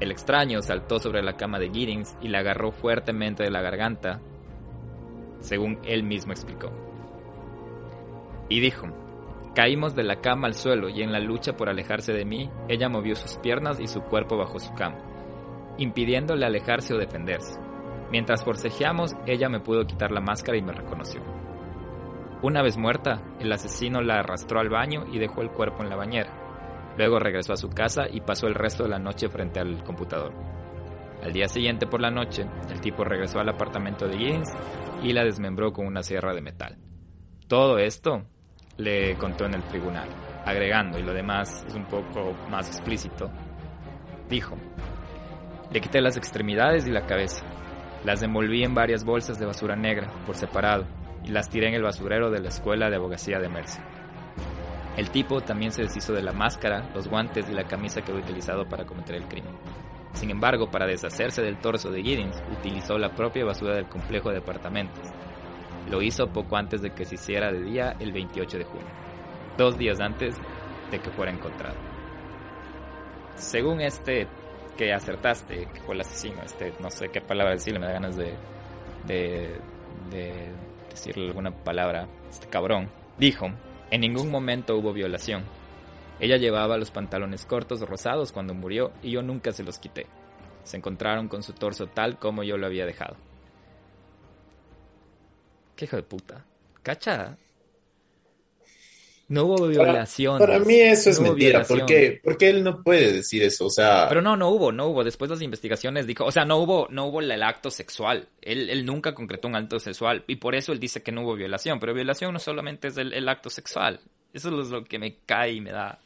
El extraño saltó sobre la cama de Giddings y la agarró fuertemente de la garganta, según él mismo explicó. Y dijo, caímos de la cama al suelo y en la lucha por alejarse de mí, ella movió sus piernas y su cuerpo bajo su cama, impidiéndole alejarse o defenderse. Mientras forcejeamos, ella me pudo quitar la máscara y me reconoció. Una vez muerta, el asesino la arrastró al baño y dejó el cuerpo en la bañera. Luego regresó a su casa y pasó el resto de la noche frente al computador. Al día siguiente por la noche, el tipo regresó al apartamento de Giddens y la desmembró con una sierra de metal. Todo esto le contó en el tribunal, agregando, y lo demás es un poco más explícito, dijo, le quité las extremidades y la cabeza, las envolví en varias bolsas de basura negra, por separado, y las tiré en el basurero de la escuela de abogacía de Mercer. El tipo también se deshizo de la máscara, los guantes y la camisa que había utilizado para cometer el crimen. Sin embargo, para deshacerse del torso de Giddens, utilizó la propia basura del complejo de apartamentos. Lo hizo poco antes de que se hiciera de día el 28 de junio, dos días antes de que fuera encontrado. Según este que acertaste, que fue el asesino, este, no sé qué palabra decirle, me da ganas de, de, de decirle alguna palabra, este cabrón, dijo, en ningún momento hubo violación. Ella llevaba los pantalones cortos rosados cuando murió y yo nunca se los quité. Se encontraron con su torso tal como yo lo había dejado. Qué hijo de puta. ¿Cacha? No hubo violación. Para, mí eso es mentira. ¿Por qué? Porque él no puede decir eso, o sea. Pero no, no hubo, no hubo. Después de las investigaciones dijo, o sea, no hubo, no hubo el acto sexual. Él, él nunca concretó un acto sexual y por eso él dice que no hubo violación. Pero violación no solamente es el, acto sexual. Eso es lo que me cae y me da.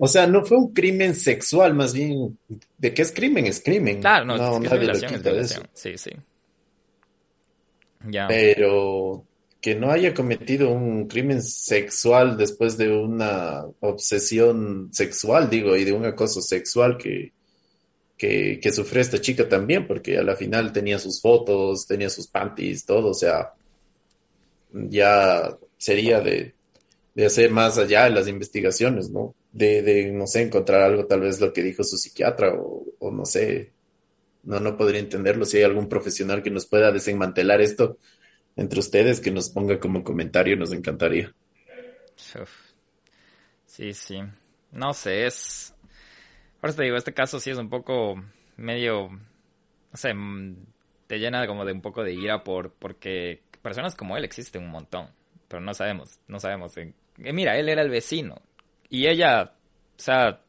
O sea, no fue un crimen sexual, más bien. ¿De qué es crimen? Es crimen. Claro, no, es, que es violación, es violación. Sí, sí. Ya. Pero que no haya cometido un crimen sexual después de una obsesión sexual, digo, y de un acoso sexual que, que, sufrió esta chica también, porque a la final tenía sus fotos, tenía sus panties, todo, o sea, ya sería de, de hacer más allá de las investigaciones, ¿no? De, de, no sé, encontrar algo, tal vez lo que dijo su psiquiatra, o, o no sé, no, no podría entenderlo, si hay algún profesional que nos pueda desenmantelar esto, entre ustedes que nos ponga como comentario, nos encantaría. Sí, sí. No sé, es... Eso te digo, este caso sí es un poco medio... No sé, mm, te llena como de un poco de ira por porque personas como él existen un montón, pero no sabemos, no sabemos. Eh, mira, él era el vecino y ella, o sea,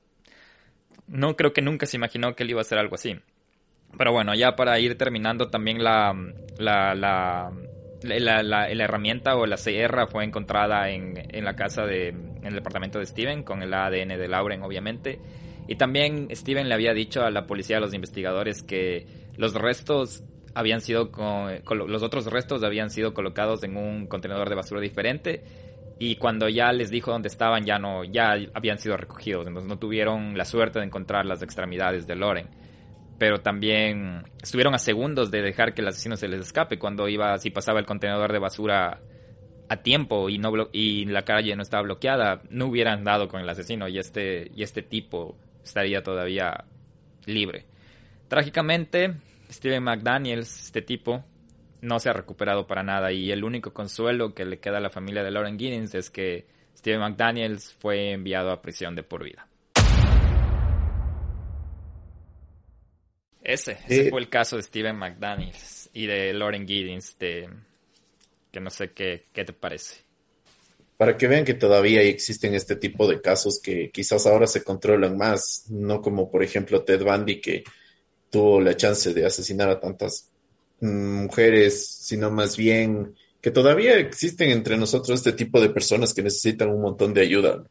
no creo que nunca se imaginó que él iba a hacer algo así. Pero bueno, ya para ir terminando también la, la la, la, herramienta o la sierra fue encontrada en, en, la casa de, en el departamento de Steven con el ADN de Lauren obviamente. Y también Steven le había dicho a la policía, a los investigadores, que los restos habían sido, con, los otros restos habían sido colocados en un contenedor de basura diferente. Y cuando ya les dijo dónde estaban ya no ya habían sido recogidos. Entonces no tuvieron la suerte de encontrar las extremidades de Loren pero también estuvieron a segundos de dejar que el asesino se les escape cuando iba si pasaba el contenedor de basura a tiempo y no y la calle no estaba bloqueada no hubieran dado con el asesino y este y este tipo estaría todavía libre trágicamente Steven McDaniels este tipo no se ha recuperado para nada y el único consuelo que le queda a la familia de Lauren Giddens es que Steven McDaniels fue enviado a prisión de por vida. Ese, ese fue el caso de Steven McDaniels y de Lauren Giddens, de, que no sé qué, qué te parece. Para que vean que todavía existen este tipo de casos que quizás ahora se controlan más, no como por ejemplo Ted Bundy que tuvo la chance de asesinar a tantas mujeres, sino más bien que todavía existen entre nosotros este tipo de personas que necesitan un montón de ayuda.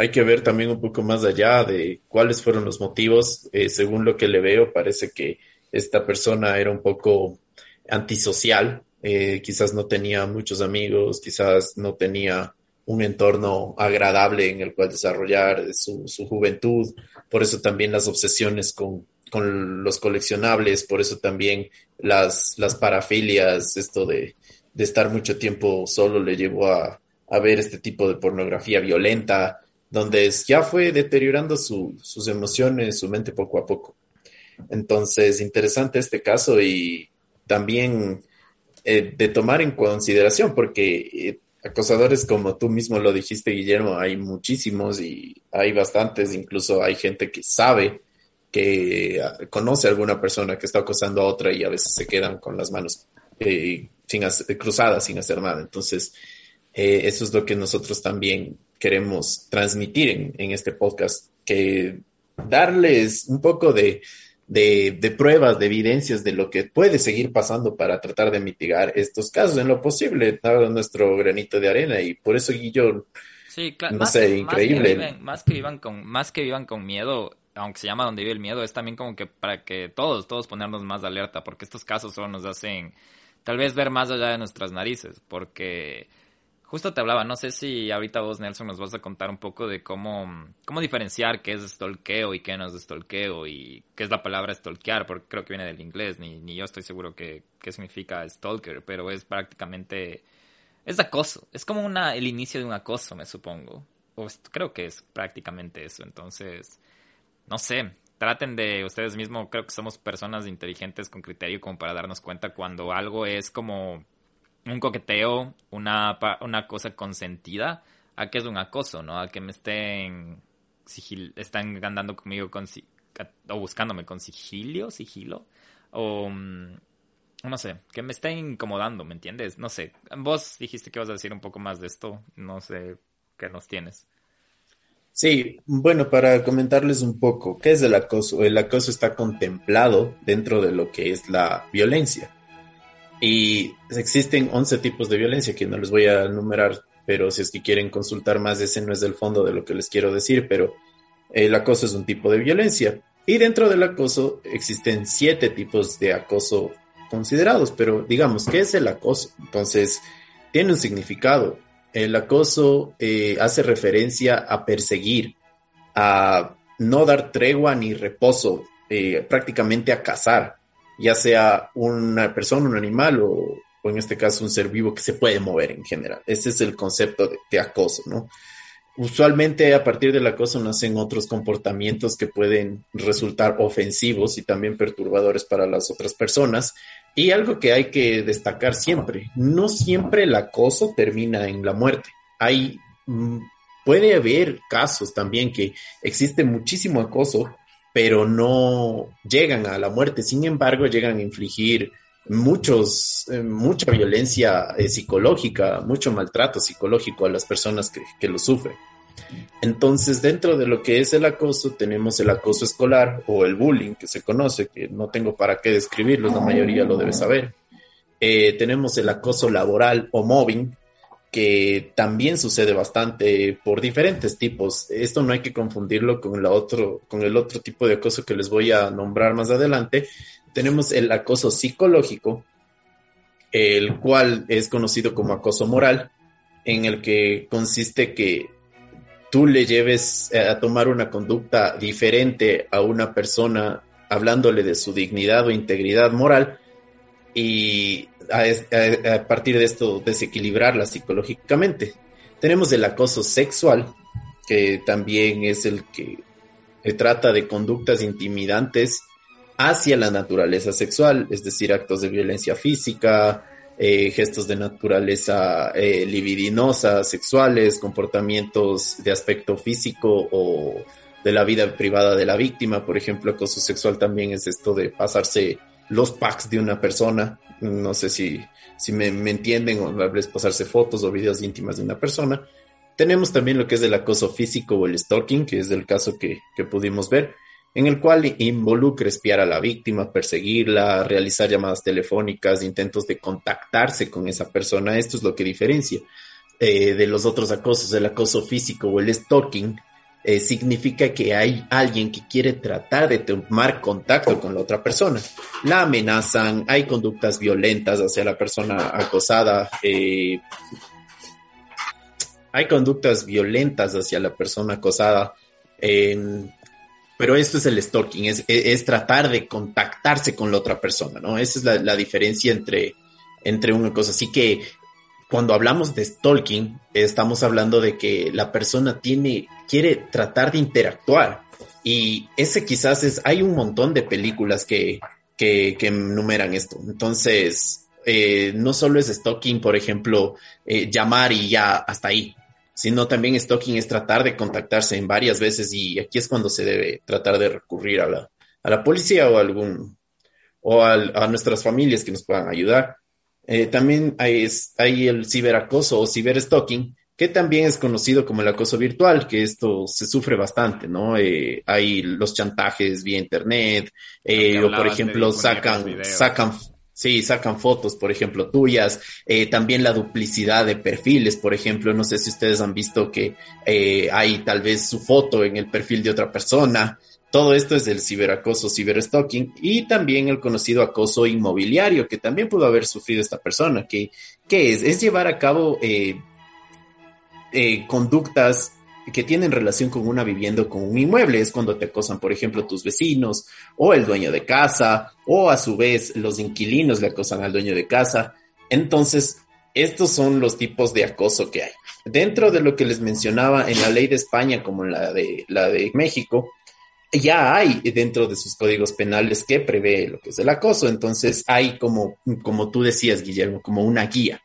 Hay que ver también un poco más allá de cuáles fueron los motivos. Eh, según lo que le veo, parece que esta persona era un poco antisocial, eh, quizás no tenía muchos amigos, quizás no tenía un entorno agradable en el cual desarrollar su, su juventud. Por eso también las obsesiones con con los coleccionables, por eso también las, las parafilias, esto de, de estar mucho tiempo solo le llevó a, a, ver este tipo de pornografía violenta, donde ya fue deteriorando su, sus emociones, su mente poco a poco. Entonces, interesante este caso y también eh, de tomar en consideración, porque eh, acosadores como tú mismo lo dijiste, Guillermo, hay muchísimos y hay bastantes, incluso hay gente que sabe que ah, conoce a alguna persona que está acosando a otra y a veces se quedan con las manos eh, sin cruzadas sin hacer nada. Entonces, eso es lo que nosotros también queremos transmitir en, en este podcast, que darles un poco de, de, de, pruebas, de evidencias de lo que puede seguir pasando para tratar de mitigar estos casos en lo posible, dar nuestro granito de arena y por eso Guillo, sí, claro, no sé, increíble. Más que, vivan, con, más que vivan con miedo, aunque se llama Donde vive el miedo, es también como que para que todos, todos ponernos más de alerta, porque estos casos solo nos hacen tal vez ver más allá de nuestras narices, porque justo te hablaba, no sé si ahorita vos, Nelson, nos vas a contar un poco de cómo, cómo diferenciar qué es stalkeo y qué no es stalkeo y qué es la palabra stalkear, porque creo que viene del inglés, ni, yo estoy seguro que, qué significa stalker, pero es prácticamente, es acoso, es como una, el inicio de un acoso, me supongo. O creo que es prácticamente eso, entonces no sé, traten de ustedes mismos, creo que somos personas inteligentes con criterio como para darnos cuenta cuando algo es como un coqueteo, una, una cosa consentida, a que es un acoso, ¿no? A que me estén están andando conmigo con o buscándome con sigilio, sigilo, o mm, no sé, que me estén incomodando, ¿me entiendes? No sé, vos dijiste que vas a decir un poco más de esto, no sé qué nos tienes. Sí, bueno, para comentarles un poco, ¿qué es el acoso? El acoso está contemplado dentro de lo que es la violencia. Y existen 11 tipos de violencia que no les voy a enumerar, pero si es que quieren consultar más, ese no es del fondo de lo que les quiero decir, pero el acoso es un tipo de violencia. Y dentro del acoso existen siete tipos de acoso considerados, pero digamos, ¿qué es el acoso? Entonces, tiene un significado el acoso eh, hace referencia a perseguir, a no dar tregua ni reposo, eh, prácticamente a cazar, ya sea una persona, un animal o, en este caso un ser vivo que se puede mover en general. Ese es el concepto de, de acoso, ¿no? Usualmente a partir del acoso nacen otros comportamientos que pueden resultar ofensivos y también perturbadores para las otras personas, y algo que hay que destacar siempre, no siempre el acoso termina en la muerte. Hay, mm, puede haber casos también que existe muchísimo acoso, pero no llegan a la muerte. Sin embargo, llegan a infligir muchos, eh, mucha violencia eh, psicológica, mucho maltrato psicológico a las personas que, que lo sufren. Entonces, dentro de lo que es el acoso, tenemos el acoso escolar o el bullying, que se conoce, que no tengo para qué describirlo, la mayoría lo debe saber. Eh, tenemos el acoso laboral o mobbing, que también sucede bastante por diferentes tipos. Esto no hay que confundirlo con, la otro, con el otro tipo de acoso que les voy a nombrar más adelante. Tenemos el acoso psicológico, el cual es conocido como acoso moral, en el que consiste que tú le lleves a tomar una conducta diferente a una persona hablándole de su dignidad o integridad moral y a, partir de esto desequilibrarla psicológicamente. Tenemos el acoso sexual, que también es el que trata de conductas intimidantes hacia la naturaleza sexual, es decir, actos de violencia física, eh, gestos de naturaleza eh, libidinosa, sexuales, comportamientos de aspecto físico o de la vida privada de la víctima. Por ejemplo, acoso sexual también es esto de pasarse los packs de una persona. No sé si, si me, entienden o vez pasarse fotos o videos íntimas de una persona. Tenemos también lo que es el acoso físico o el stalking, que es el caso que, que pudimos ver, en el cual involucra espiar a la víctima, perseguirla, realizar llamadas telefónicas, intentos de contactarse con esa persona. Esto es lo que diferencia eh, de los otros acosos. El acoso físico o el stalking eh, significa que hay alguien que quiere tratar de tomar contacto con la otra persona. La amenazan, hay conductas violentas hacia la persona acosada, eh, hay conductas violentas hacia la persona acosada. pero esto es el stalking, es, tratar de contactarse con la otra persona, ¿no? Esa es la, la diferencia entre, entre una cosa. Así que cuando hablamos de stalking, estamos hablando de que la persona tiene, quiere tratar de interactuar. Y ese quizás es, hay un montón de películas que, que, que enumeran esto. Entonces, eh, no solo es stalking, por ejemplo, eh, llamar y ya hasta ahí, sino también stalking es tratar de contactarse en varias veces y aquí es cuando se debe tratar de recurrir a la, a la policía o algún, o a nuestras familias que nos puedan ayudar. Eh, también hay, hay, el ciberacoso o ciberstalking, que también es conocido como el acoso virtual, que esto se sufre bastante, ¿no? Eh, hay los chantajes vía internet, eh, o por ejemplo sacan, sacan, sí, sacan fotos, por ejemplo, tuyas, también la duplicidad de perfiles, por ejemplo, no sé si ustedes han visto que hay tal vez su foto en el perfil de otra persona, todo esto es el ciberacoso, ciberstalking y también el conocido acoso inmobiliario que también pudo haber sufrido esta persona. que ¿Qué es? Es llevar a cabo eh, eh, conductas que tienen relación con una vivienda o con un inmueble. Es cuando te acosan, por ejemplo, tus vecinos o el dueño de casa o a su vez los inquilinos le acosan al dueño de casa. Entonces, estos son los tipos de acoso que hay. Dentro de lo que les mencionaba en la ley de España como en la de, la de México, ya hay dentro de sus códigos penales que prevé lo que es el acoso. Entonces hay como, como tú decías, Guillermo, como una guía.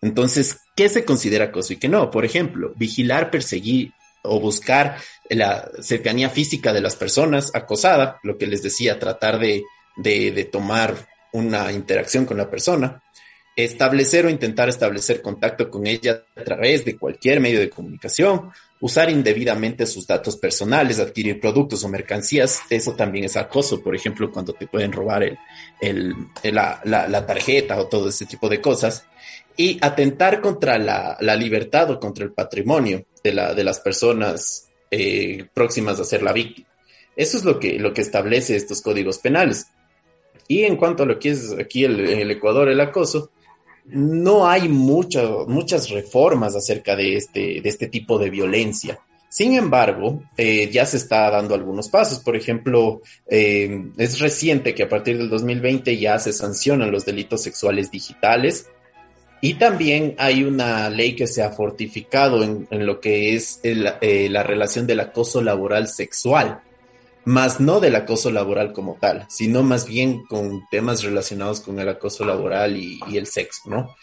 Entonces, ¿qué se considera acoso y qué no? Por ejemplo, vigilar, perseguir o buscar la cercanía física de las personas acosada, lo que les decía, tratar de, de, de tomar una interacción con la persona, establecer o intentar establecer contacto con ella a través de cualquier medio de comunicación, usar indebidamente sus datos personales, adquirir productos o mercancías, eso también es acoso, por ejemplo, cuando te pueden robar el, la, tarjeta o todo ese tipo de cosas, y atentar contra la, libertad o contra el patrimonio de, de las personas eh, próximas a ser la víctima. Eso es lo que, lo que establece estos códigos penales. Y en cuanto a lo que es aquí el Ecuador el acoso, no hay muchas reformas acerca de este, de este tipo de violencia. Sin embargo, eh, ya se está dando algunos pasos. Por ejemplo, eh, es reciente que a partir del 2020 ya se sancionan los delitos sexuales digitales y también hay una ley que se ha fortificado en, lo que es eh, la relación del acoso laboral sexual más no del acoso laboral como tal, sino más bien con temas relacionados con el acoso laboral y, el sexo, ¿no?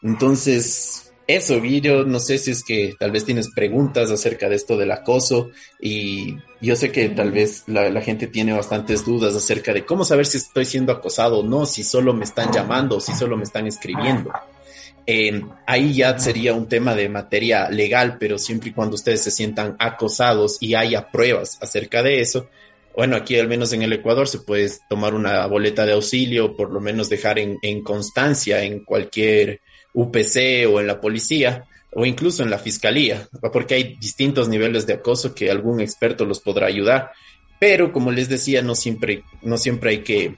Entonces, eso, yo no sé si es que tal vez tienes preguntas acerca de esto del acoso y yo sé que tal vez la, gente tiene bastantes dudas acerca de cómo saber si estoy siendo acosado o no, si solo me están llamando o si solo me están escribiendo. ahí ya sería un tema de materia legal, pero siempre y cuando ustedes se sientan acosados y haya pruebas acerca de eso, bueno, aquí al menos en el Ecuador se puede tomar una boleta de auxilio, por lo menos dejar en, constancia en cualquier UPC o en la policía o incluso en la fiscalía, porque hay distintos niveles de acoso que algún experto los podrá ayudar. Pero como les decía, no siempre, no siempre hay que,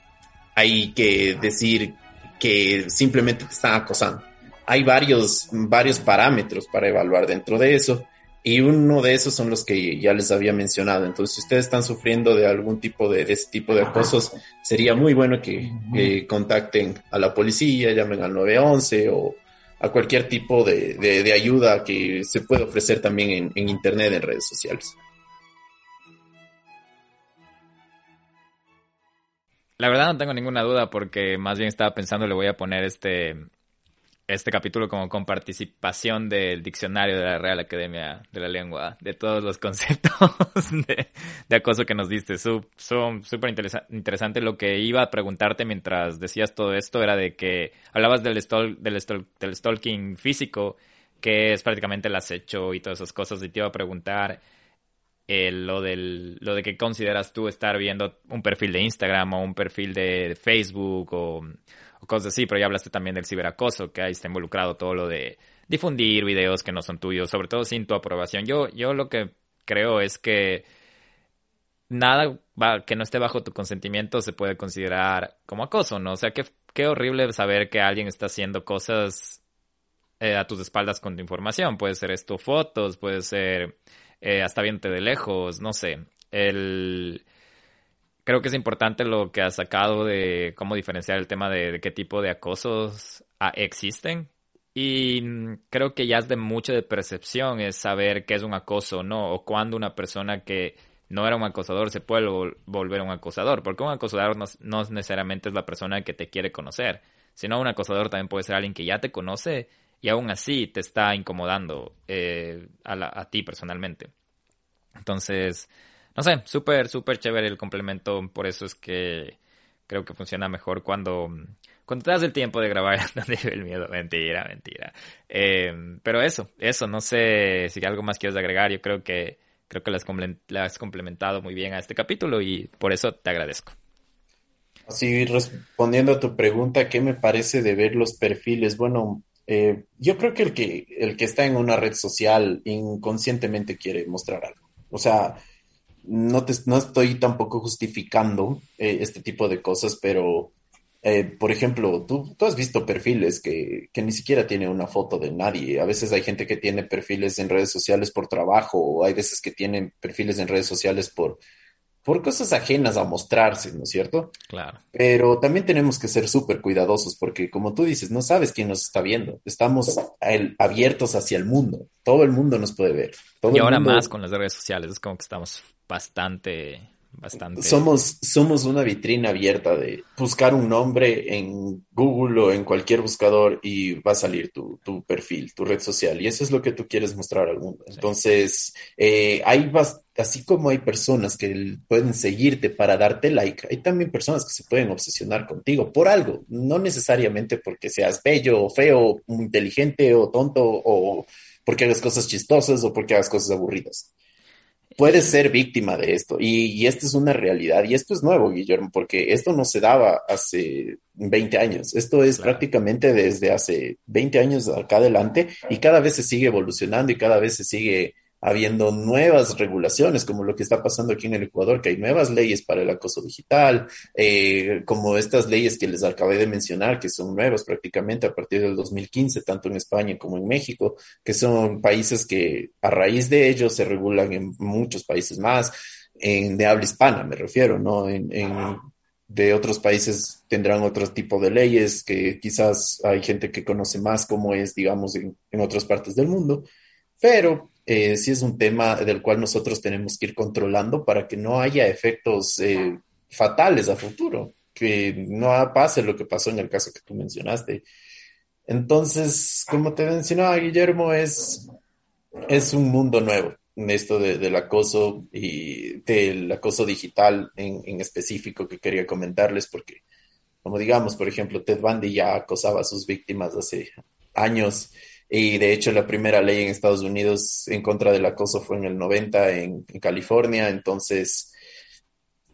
hay que decir que simplemente te están acosando. Hay varios, varios parámetros para evaluar dentro de eso. Y uno de esos son los que ya les había mencionado. Entonces, si ustedes están sufriendo de algún tipo de, de este tipo de acosos, sería muy bueno que contacten a la policía, llamen al 911 o a cualquier tipo de, de, ayuda que se puede ofrecer también en, en Internet, en redes sociales. La verdad no tengo ninguna duda porque más bien estaba pensando le voy a poner este este capítulo como con participación del diccionario de la Real Academia de la Lengua, de todos los [laughs] conceptos de, acoso que nos diste. Súper interesante. Lo que iba a preguntarte mientras decías todo esto era de que hablabas del, del, del stalking físico, que es prácticamente el acecho y todas esas cosas, y te iba a preguntar eh, lo, del, lo de que consideras tú estar viendo un perfil de Instagram o un perfil de Facebook o o cosas así, pero ya hablaste también del ciberacoso, que ahí está involucrado todo lo de difundir videos que no son tuyos, sobre todo sin tu aprobación. Yo, yo lo que creo es que nada que no esté bajo tu consentimiento se puede considerar como acoso, ¿no? O sea, qué, qué horrible saber que alguien está haciendo cosas eh, a tus espaldas con tu información. Puede ser esto fotos, puede ser eh, hasta viéndote de lejos, no sé. El creo que es importante lo que has sacado de cómo diferenciar el tema de, qué tipo de acosos ah, existen. Y creo que ya es de mucha de percepción es saber qué es un acoso, ¿no? O cuando una persona que no era un acosador se puede volver un acosador. Porque un acosador no, necesariamente es la persona que te quiere conocer, sino un acosador también puede ser alguien que ya te conoce y aún así te está incomodando eh, a ti personalmente. Entonces, no sé, súper, súper chévere el complemento. Por eso es que creo que funciona mejor cuando, cuando te das el tiempo de grabar [laughs] donde el miedo. Mentira, mentira. Em, pero eso, eso, no sé si algo más quieres agregar. Yo creo que, creo que la has, complementado muy bien a este capítulo y por eso te agradezco. Así, respondiendo a tu pregunta, ¿qué me parece de ver los perfiles? Bueno, eh, yo creo que el, que el que está en una red social inconscientemente quiere mostrar algo. O sea, no, te, no estoy tampoco justificando eh, este tipo de cosas, pero, eh, por ejemplo, tú, tú has visto perfiles que, que, ni siquiera tiene una foto de nadie. A veces hay gente que tiene perfiles en redes sociales por trabajo, o hay veces que tienen perfiles en redes sociales por, por cosas ajenas a mostrarse, ¿no es cierto? Claro. Pero también tenemos que ser súper cuidadosos porque, como tú dices, no sabes quién nos está viendo. Estamos abiertos hacia el mundo. Todo el mundo nos puede ver. y ahora más con las redes sociales. Es como que estamos bastante, bastante. Somos, somos una vitrina abierta de buscar un nombre en Google o en cualquier buscador y va a salir tu, tu perfil, tu red social. Y eso es lo que tú quieres mostrar al mundo. Entonces, eh, hay así como hay personas que pueden seguirte para darte like, hay también personas que se pueden obsesionar contigo por algo, no necesariamente porque seas bello o feo, inteligente o tonto o porque hagas cosas chistosas o porque hagas cosas aburridas puedes ser víctima de esto. Y, y, esto es una realidad. Y esto es nuevo, Guillermo, porque esto no se daba hace 20 años. Esto es prácticamente desde hace 20 años acá adelante y cada vez se sigue evolucionando y cada vez se sigue habiendo nuevas regulaciones, como lo que está pasando aquí en el Ecuador, que hay nuevas leyes para el acoso digital, eh, como estas leyes que les acabé de mencionar, que son nuevas prácticamente a partir del 2015, tanto en España como en México, que son países que a raíz de ellos se regulan en muchos países más, en, de habla hispana me refiero, ¿no? En, de otros países tendrán otro tipo de leyes que quizás hay gente que conoce más cómo es, digamos, en, en otras partes del mundo, pero eh, sí es un tema del cual nosotros tenemos que ir controlando para que no haya efectos eh, fatales a futuro, que no pase lo que pasó en el caso que tú mencionaste. Entonces, como te mencionaba Guillermo, es, es un mundo nuevo esto del acoso y del acoso digital en, en, específico que quería comentarles porque, como digamos, por ejemplo, Ted Bundy ya acosaba a sus víctimas hace años y de hecho, la primera ley en Estados Unidos en contra del acoso fue en el 90 en, California. Entonces,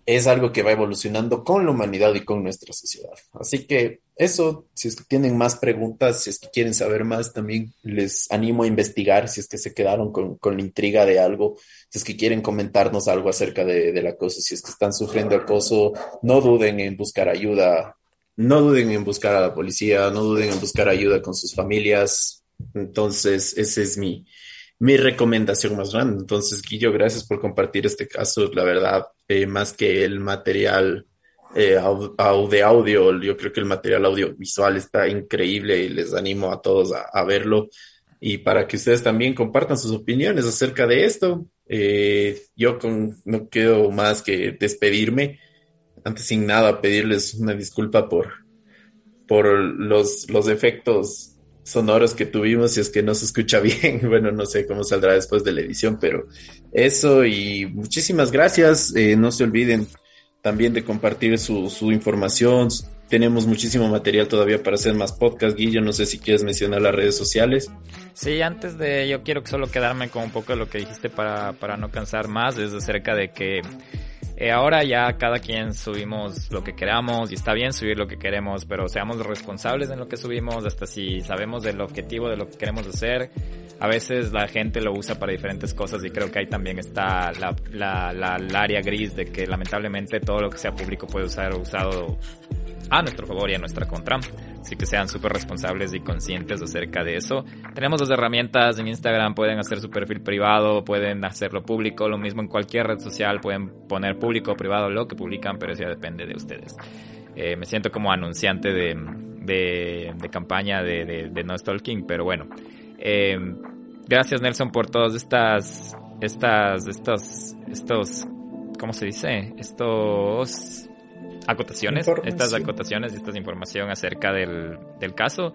es algo que va evolucionando con la humanidad y con nuestra sociedad. Así que eso, si es que tienen más preguntas, si es que quieren saber más, también les animo a investigar si es que se quedaron con, con la intriga de algo, si es que quieren comentarnos algo acerca de, del acoso, si es que están sufriendo acoso, no duden en buscar ayuda, no duden en buscar a la policía, no duden en buscar ayuda con sus familias. Entonces, esa es mi, mi recomendación más grande. Entonces, Guillo, gracias por compartir este caso. La verdad, eh, más que el material eh, de audio, yo creo que el material audiovisual está increíble y les animo a todos a, verlo y para que ustedes también compartan sus opiniones acerca de esto. Eh, yo con, no quiero más que despedirme. Antes sin nada, pedirles una disculpa por, por los, los efectos sonoros que tuvimos, si es que no se escucha [laughs] bien, bueno, no sé cómo saldrá después de la edición, pero eso y muchísimas gracias. Eh, no se olviden también de compartir su, información. Tenemos muchísimo material todavía para hacer más podcast. Guillo, no sé si quieres mencionar las redes sociales. Sí, antes de, yo quiero solo quedarme con un poco de lo que dijiste para, para no cansar más, es acerca de que eh, ahora ya cada quien subimos lo que queramos y está bien subir lo que queremos, pero seamos responsables en lo que subimos, hasta si sabemos del objetivo de lo que queremos hacer. A veces la gente lo usa para diferentes cosas y creo que ahí también está la, la, la, área gris de que lamentablemente todo lo que sea público puede ser usado a nuestro favor y a nuestra contra. Así que sean súper responsables y conscientes acerca de eso. Tenemos dos herramientas en Instagram, pueden hacer su perfil privado, pueden hacerlo público, lo mismo en cualquier red social, pueden poner público o privado lo que publican, pero eso ya depende de ustedes. Eh, me siento como anunciante de, de, de campaña de, de, no stalking, pero bueno. Eh, gracias Nelson por todas estas, estas, estos, estos, ¿cómo se dice? Estos acotaciones, estas acotaciones y esta información acerca del, del caso.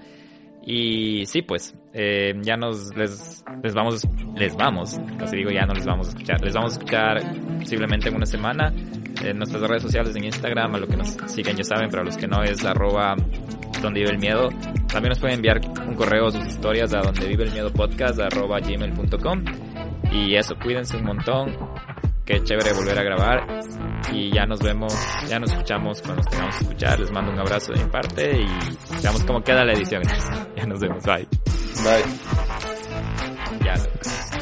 Y sí, pues, eh, ya nos, les, les vamos, les vamos, casi digo ya no les vamos a escuchar, les vamos a escuchar posiblemente en una semana en nuestras redes sociales, en Instagram, a lo que nos siguen ya saben, pero a los que no es arroba donde vive el miedo. También nos pueden enviar un correo sus historias a donde vive el miedo podcast arroba gmail.com. Y eso, cuídense un montón, qué chévere volver a grabar y ya nos vemos, ya nos escuchamos cuando nos tengamos que escuchar. Les mando un abrazo de mi parte y veamos cómo queda la edición. [laughs] ya nos vemos, bye. Bye. Ya.